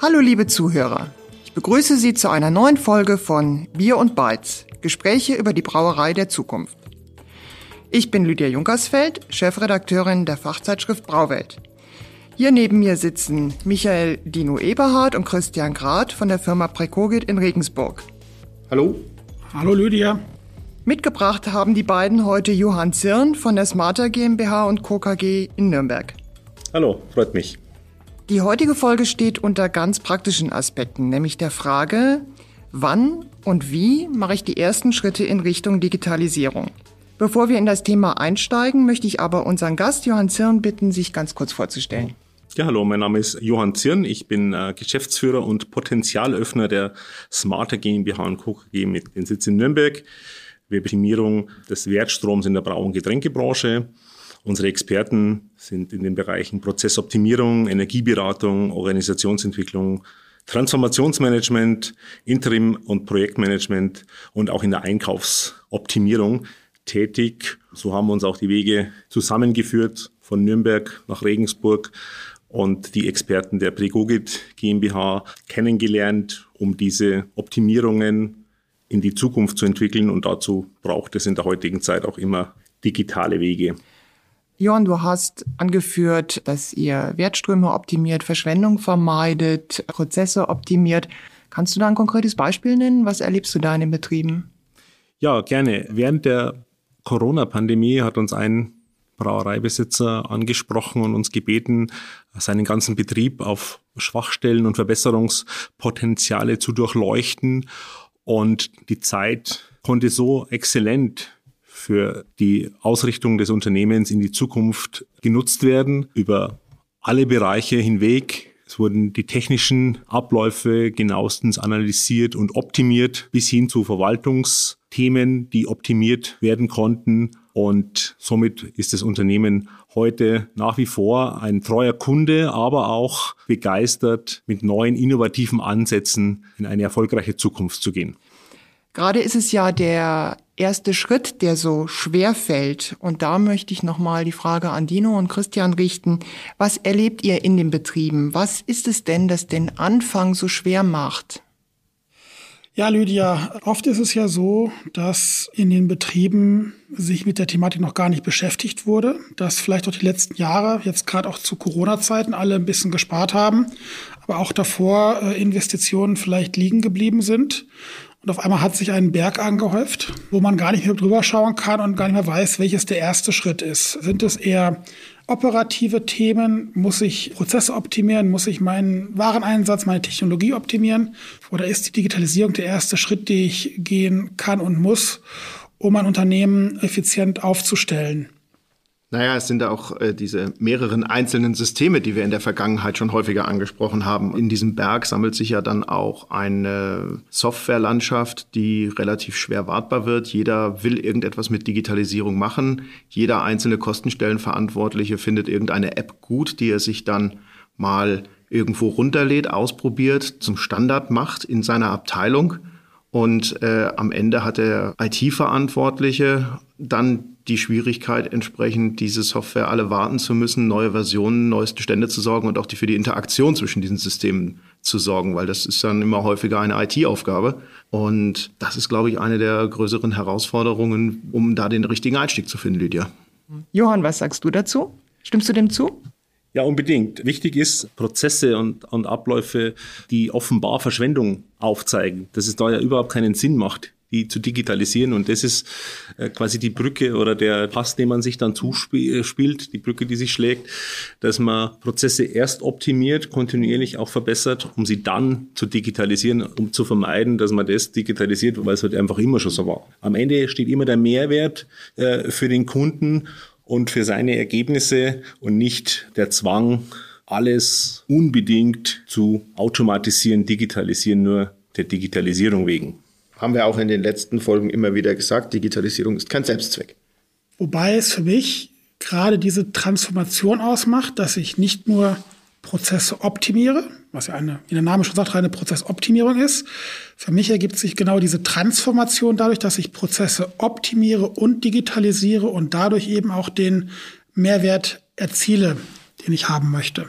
Hallo liebe Zuhörer, ich begrüße Sie zu einer neuen Folge von Bier und Beiz, Gespräche über die Brauerei der Zukunft. Ich bin Lydia Junkersfeld, Chefredakteurin der Fachzeitschrift Brauwelt. Hier neben mir sitzen Michael Dino Eberhardt und Christian Grad von der Firma Precogit in Regensburg. Hallo. Hallo Lydia. Mitgebracht haben die beiden heute Johann Zirn von der Smarter GmbH und Co. KG in Nürnberg. Hallo, freut mich. Die heutige Folge steht unter ganz praktischen Aspekten, nämlich der Frage, wann und wie mache ich die ersten Schritte in Richtung Digitalisierung. Bevor wir in das Thema einsteigen, möchte ich aber unseren Gast Johann Zirn bitten, sich ganz kurz vorzustellen. Ja, hallo, mein Name ist Johann Zirn. Ich bin äh, Geschäftsführer und Potenzialöffner der Smarter GmbH und Co. KG mit dem Sitz in Nürnberg. Wir Optimierung des Wertstroms in der Brau- und Getränkebranche. Unsere Experten sind in den Bereichen Prozessoptimierung, Energieberatung, Organisationsentwicklung, Transformationsmanagement, Interim- und Projektmanagement und auch in der Einkaufsoptimierung tätig. So haben uns auch die Wege zusammengeführt von Nürnberg nach Regensburg und die Experten der Pregogit GmbH kennengelernt, um diese Optimierungen in die Zukunft zu entwickeln. Und dazu braucht es in der heutigen Zeit auch immer digitale Wege. Johann, du hast angeführt, dass ihr Wertströme optimiert, Verschwendung vermeidet, Prozesse optimiert. Kannst du da ein konkretes Beispiel nennen? Was erlebst du da in den Betrieben? Ja, gerne. Während der Corona-Pandemie hat uns ein Brauereibesitzer angesprochen und uns gebeten, seinen ganzen Betrieb auf Schwachstellen und Verbesserungspotenziale zu durchleuchten. Und die Zeit konnte so exzellent für die Ausrichtung des Unternehmens in die Zukunft genutzt werden, über alle Bereiche hinweg. Es wurden die technischen Abläufe genauestens analysiert und optimiert bis hin zu Verwaltungsthemen, die optimiert werden konnten. Und somit ist das Unternehmen heute nach wie vor ein treuer Kunde, aber auch begeistert, mit neuen innovativen Ansätzen in eine erfolgreiche Zukunft zu gehen. Gerade ist es ja der erste Schritt, der so schwer fällt. Und da möchte ich nochmal die Frage an Dino und Christian richten. Was erlebt ihr in den Betrieben? Was ist es denn, das den Anfang so schwer macht? Ja, Lydia, oft ist es ja so, dass in den Betrieben sich mit der Thematik noch gar nicht beschäftigt wurde, dass vielleicht auch die letzten Jahre, jetzt gerade auch zu Corona-Zeiten, alle ein bisschen gespart haben, aber auch davor äh, Investitionen vielleicht liegen geblieben sind. Und auf einmal hat sich ein Berg angehäuft, wo man gar nicht mehr drüber schauen kann und gar nicht mehr weiß, welches der erste Schritt ist. Sind es eher operative Themen? Muss ich Prozesse optimieren? Muss ich meinen Wareneinsatz, meine Technologie optimieren? Oder ist die Digitalisierung der erste Schritt, den ich gehen kann und muss, um ein Unternehmen effizient aufzustellen? Naja, es sind da auch äh, diese mehreren einzelnen Systeme, die wir in der Vergangenheit schon häufiger angesprochen haben. In diesem Berg sammelt sich ja dann auch eine Softwarelandschaft, die relativ schwer wartbar wird. Jeder will irgendetwas mit Digitalisierung machen. Jeder einzelne Kostenstellenverantwortliche findet irgendeine App gut, die er sich dann mal irgendwo runterlädt, ausprobiert, zum Standard macht in seiner Abteilung. Und äh, am Ende hat der IT-Verantwortliche dann die Schwierigkeit entsprechend, diese Software alle warten zu müssen, neue Versionen, neuesten Stände zu sorgen und auch die für die Interaktion zwischen diesen Systemen zu sorgen, weil das ist dann immer häufiger eine IT-Aufgabe. Und das ist, glaube ich, eine der größeren Herausforderungen, um da den richtigen Einstieg zu finden, Lydia. Johann, was sagst du dazu? Stimmst du dem zu? Ja, unbedingt. Wichtig ist Prozesse und, und Abläufe, die offenbar Verschwendung aufzeigen, dass es da ja überhaupt keinen Sinn macht, die zu digitalisieren. Und das ist äh, quasi die Brücke oder der Pass, den man sich dann zuspielt, die Brücke, die sich schlägt, dass man Prozesse erst optimiert, kontinuierlich auch verbessert, um sie dann zu digitalisieren, um zu vermeiden, dass man das digitalisiert, weil es halt einfach immer schon so war. Am Ende steht immer der Mehrwert äh, für den Kunden und für seine Ergebnisse und nicht der Zwang, alles unbedingt zu automatisieren, digitalisieren, nur der Digitalisierung wegen haben wir auch in den letzten Folgen immer wieder gesagt, Digitalisierung ist kein Selbstzweck. Wobei es für mich gerade diese Transformation ausmacht, dass ich nicht nur Prozesse optimiere, was ja eine, wie der Name schon sagt, eine Prozessoptimierung ist. Für mich ergibt sich genau diese Transformation dadurch, dass ich Prozesse optimiere und digitalisiere und dadurch eben auch den Mehrwert erziele, den ich haben möchte.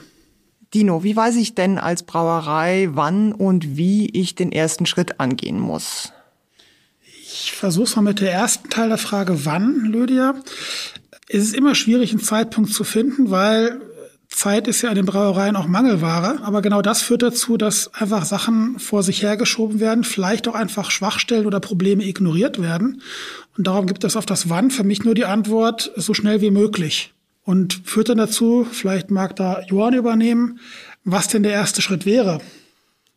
Dino, wie weiß ich denn als Brauerei, wann und wie ich den ersten Schritt angehen muss? Ich versuche es mal mit der ersten Teil der Frage, wann, Lydia. Es ist immer schwierig, einen Zeitpunkt zu finden, weil Zeit ist ja in den Brauereien auch Mangelware. Aber genau das führt dazu, dass einfach Sachen vor sich hergeschoben werden, vielleicht auch einfach Schwachstellen oder Probleme ignoriert werden. Und darum gibt es auf das Wann für mich nur die Antwort, so schnell wie möglich. Und führt dann dazu, vielleicht mag da Johann übernehmen, was denn der erste Schritt wäre.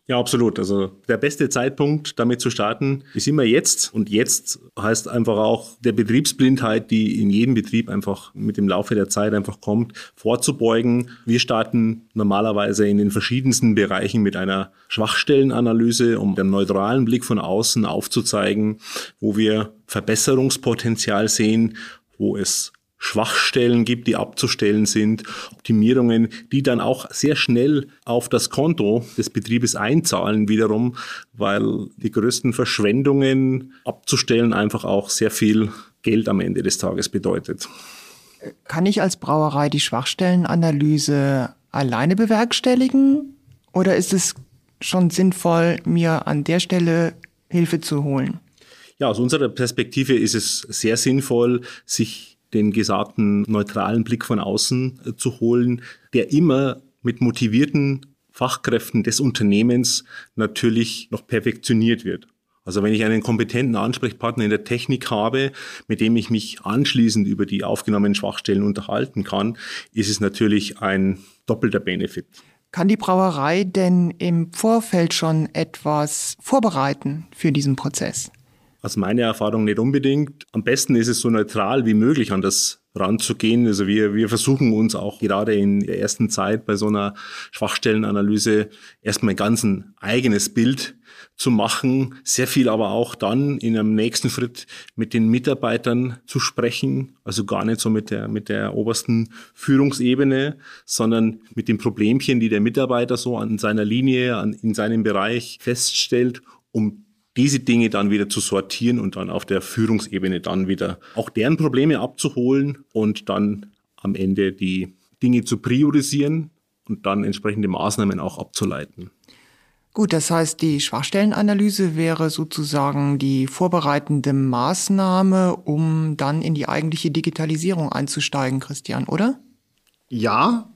Ja, absolut. Also der beste Zeitpunkt, damit zu starten, ist immer jetzt. Und jetzt heißt einfach auch der Betriebsblindheit, die in jedem Betrieb einfach mit dem Laufe der Zeit einfach kommt, vorzubeugen. Wir starten normalerweise in den verschiedensten Bereichen mit einer Schwachstellenanalyse, um den neutralen Blick von außen aufzuzeigen, wo wir Verbesserungspotenzial sehen, wo es Schwachstellen gibt, die abzustellen sind, Optimierungen, die dann auch sehr schnell auf das Konto des Betriebes einzahlen wiederum, weil die größten Verschwendungen abzustellen einfach auch sehr viel Geld am Ende des Tages bedeutet. Kann ich als Brauerei die Schwachstellenanalyse alleine bewerkstelligen oder ist es schon sinnvoll, mir an der Stelle Hilfe zu holen? Ja, aus unserer Perspektive ist es sehr sinnvoll, sich den gesagten neutralen Blick von außen äh, zu holen, der immer mit motivierten Fachkräften des Unternehmens natürlich noch perfektioniert wird. Also wenn ich einen kompetenten Ansprechpartner in der Technik habe, mit dem ich mich anschließend über die aufgenommenen Schwachstellen unterhalten kann, ist es natürlich ein doppelter Benefit. Kann die Brauerei denn im Vorfeld schon etwas vorbereiten für diesen Prozess? Aus meiner Erfahrung nicht unbedingt. Am besten ist es so neutral wie möglich an das ranzugehen. Also wir, wir versuchen uns auch gerade in der ersten Zeit bei so einer Schwachstellenanalyse erstmal ganz ein eigenes Bild zu machen, sehr viel aber auch dann in einem nächsten Schritt mit den Mitarbeitern zu sprechen, also gar nicht so mit der, mit der obersten Führungsebene, sondern mit den Problemchen, die der Mitarbeiter so an seiner Linie, an, in seinem Bereich feststellt, um diese Dinge dann wieder zu sortieren und dann auf der Führungsebene dann wieder auch deren Probleme abzuholen und dann am Ende die Dinge zu priorisieren und dann entsprechende Maßnahmen auch abzuleiten. Gut, das heißt, die Schwachstellenanalyse wäre sozusagen die vorbereitende Maßnahme, um dann in die eigentliche Digitalisierung einzusteigen, Christian, oder? Ja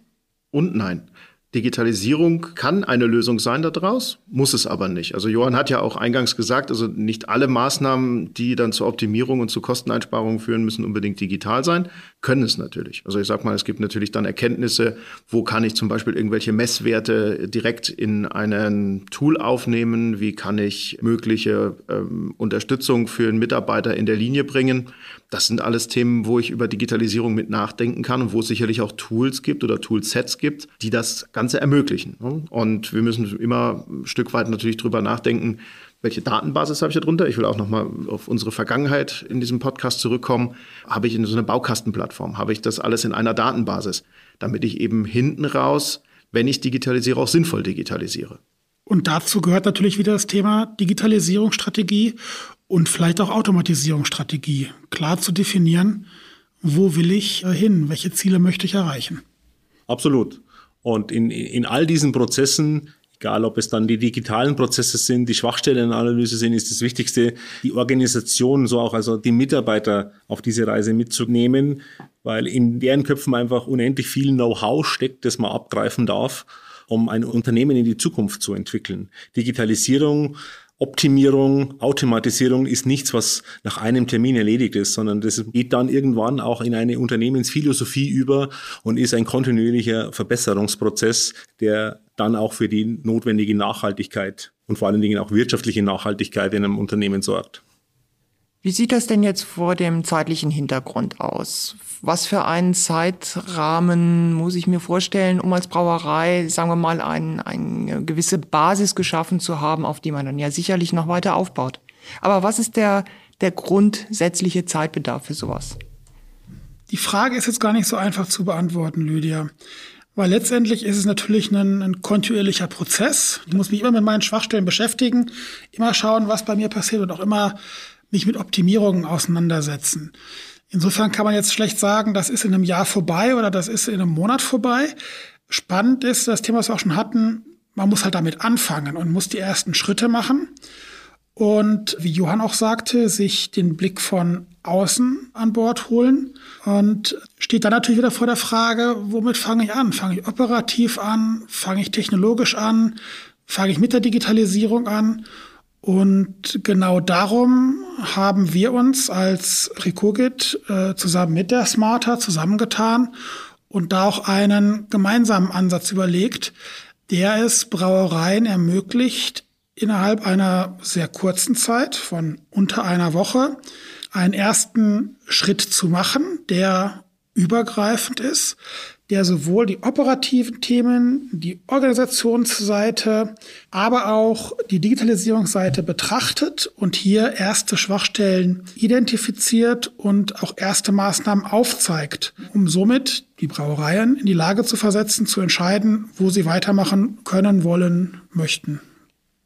und nein. Digitalisierung kann eine Lösung sein daraus, muss es aber nicht. Also Johann hat ja auch eingangs gesagt, also nicht alle Maßnahmen, die dann zur Optimierung und zu Kosteneinsparungen führen, müssen unbedingt digital sein, können es natürlich. Also ich sag mal, es gibt natürlich dann Erkenntnisse, wo kann ich zum Beispiel irgendwelche Messwerte direkt in einen Tool aufnehmen, wie kann ich mögliche ähm, Unterstützung für einen Mitarbeiter in der Linie bringen. Das sind alles Themen, wo ich über Digitalisierung mit nachdenken kann und wo es sicherlich auch Tools gibt oder Toolsets gibt, die das Ganze ermöglichen. Und wir müssen immer ein Stück weit natürlich drüber nachdenken, welche Datenbasis habe ich da drunter? Ich will auch nochmal auf unsere Vergangenheit in diesem Podcast zurückkommen. Habe ich in so einer Baukastenplattform? Habe ich das alles in einer Datenbasis? Damit ich eben hinten raus, wenn ich digitalisiere, auch sinnvoll digitalisiere. Und dazu gehört natürlich wieder das Thema Digitalisierungsstrategie und vielleicht auch Automatisierungsstrategie. Klar zu definieren, wo will ich äh, hin, welche Ziele möchte ich erreichen. Absolut. Und in, in all diesen Prozessen, egal ob es dann die digitalen Prozesse sind, die Schwachstellenanalyse sind, ist das Wichtigste, die Organisation, so auch also die Mitarbeiter auf diese Reise mitzunehmen, weil in deren Köpfen einfach unendlich viel Know-how steckt, das man abgreifen darf um ein Unternehmen in die Zukunft zu entwickeln. Digitalisierung Optimierung, Automatisierung ist nichts, was nach einem Termin erledigt ist, sondern das geht dann irgendwann auch in eine Unternehmensphilosophie über und ist ein kontinuierlicher Verbesserungsprozess, der dann auch für die notwendige Nachhaltigkeit und vor allen Dingen auch wirtschaftliche Nachhaltigkeit in einem Unternehmen sorgt. Wie sieht das denn jetzt vor dem zeitlichen Hintergrund aus? Was für einen Zeitrahmen muss ich mir vorstellen, um als Brauerei, sagen wir mal, ein, eine gewisse Basis geschaffen zu haben, auf die man dann ja sicherlich noch weiter aufbaut? Aber was ist der, der grundsätzliche Zeitbedarf für sowas? Die Frage ist jetzt gar nicht so einfach zu beantworten, Lydia. Weil letztendlich ist es natürlich ein, ein kontinuierlicher Prozess. Ich muss mich immer mit meinen Schwachstellen beschäftigen, immer schauen, was bei mir passiert und auch immer mich mit Optimierungen auseinandersetzen. Insofern kann man jetzt schlecht sagen, das ist in einem Jahr vorbei oder das ist in einem Monat vorbei. Spannend ist das Thema, was wir auch schon hatten, man muss halt damit anfangen und muss die ersten Schritte machen. Und wie Johann auch sagte, sich den Blick von außen an Bord holen und steht dann natürlich wieder vor der Frage, womit fange ich an? Fange ich operativ an? Fange ich technologisch an? Fange ich mit der Digitalisierung an? Und genau darum haben wir uns als Recogit äh, zusammen mit der Smarter zusammengetan und da auch einen gemeinsamen Ansatz überlegt, der es Brauereien ermöglicht, innerhalb einer sehr kurzen Zeit von unter einer Woche einen ersten Schritt zu machen, der übergreifend ist, der sowohl die operativen Themen, die Organisationsseite, aber auch die Digitalisierungsseite betrachtet und hier erste Schwachstellen identifiziert und auch erste Maßnahmen aufzeigt, um somit die Brauereien in die Lage zu versetzen, zu entscheiden, wo sie weitermachen können, wollen, möchten.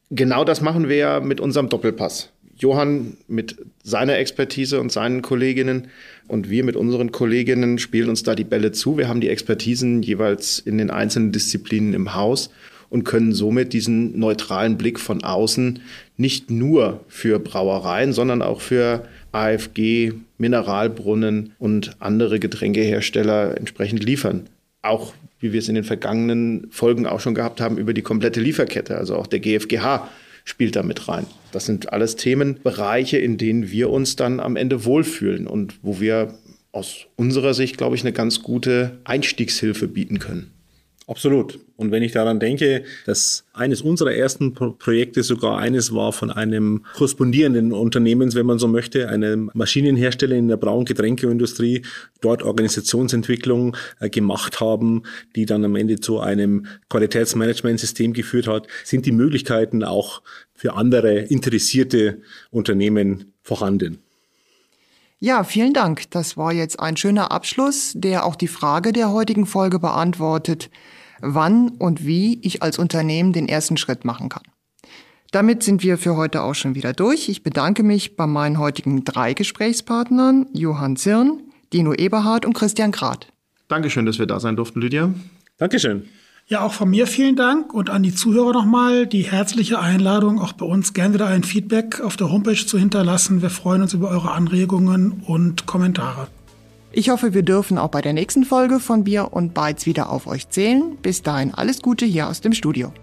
Genau das machen wir ja mit unserem Doppelpass. Johann mit seiner Expertise und seinen Kolleginnen und wir mit unseren Kolleginnen spielen uns da die Bälle zu. Wir haben die Expertisen jeweils in den einzelnen Disziplinen im Haus und können somit diesen neutralen Blick von außen nicht nur für Brauereien, sondern auch für AFG, Mineralbrunnen und andere Getränkehersteller entsprechend liefern. Auch wie wir es in den vergangenen Folgen auch schon gehabt haben, über die komplette Lieferkette. Also auch der GfGH spielt da mit rein. Das sind alles Themenbereiche, in denen wir uns dann am Ende wohlfühlen und wo wir aus unserer Sicht, glaube ich, eine ganz gute Einstiegshilfe bieten können. Absolut. Und wenn ich daran denke, dass eines unserer ersten Pro Projekte sogar eines war von einem korrespondierenden Unternehmens, wenn man so möchte, einem Maschinenhersteller in der Braun- Getränkeindustrie, dort Organisationsentwicklung äh, gemacht haben, die dann am Ende zu einem Qualitätsmanagementsystem geführt hat, sind die Möglichkeiten auch für andere interessierte Unternehmen vorhanden. Ja, vielen Dank. Das war jetzt ein schöner Abschluss, der auch die Frage der heutigen Folge beantwortet, wann und wie ich als Unternehmen den ersten Schritt machen kann. Damit sind wir für heute auch schon wieder durch. Ich bedanke mich bei meinen heutigen drei Gesprächspartnern, Johann Zirn, Dino Eberhardt und Christian Grad. Dankeschön, dass wir da sein durften, Lydia. Dankeschön. Ja, auch von mir vielen Dank und an die Zuhörer nochmal die herzliche Einladung, auch bei uns gerne wieder ein Feedback auf der Homepage zu hinterlassen. Wir freuen uns über eure Anregungen und Kommentare. Ich hoffe, wir dürfen auch bei der nächsten Folge von Bier und Bytes wieder auf euch zählen. Bis dahin alles Gute hier aus dem Studio.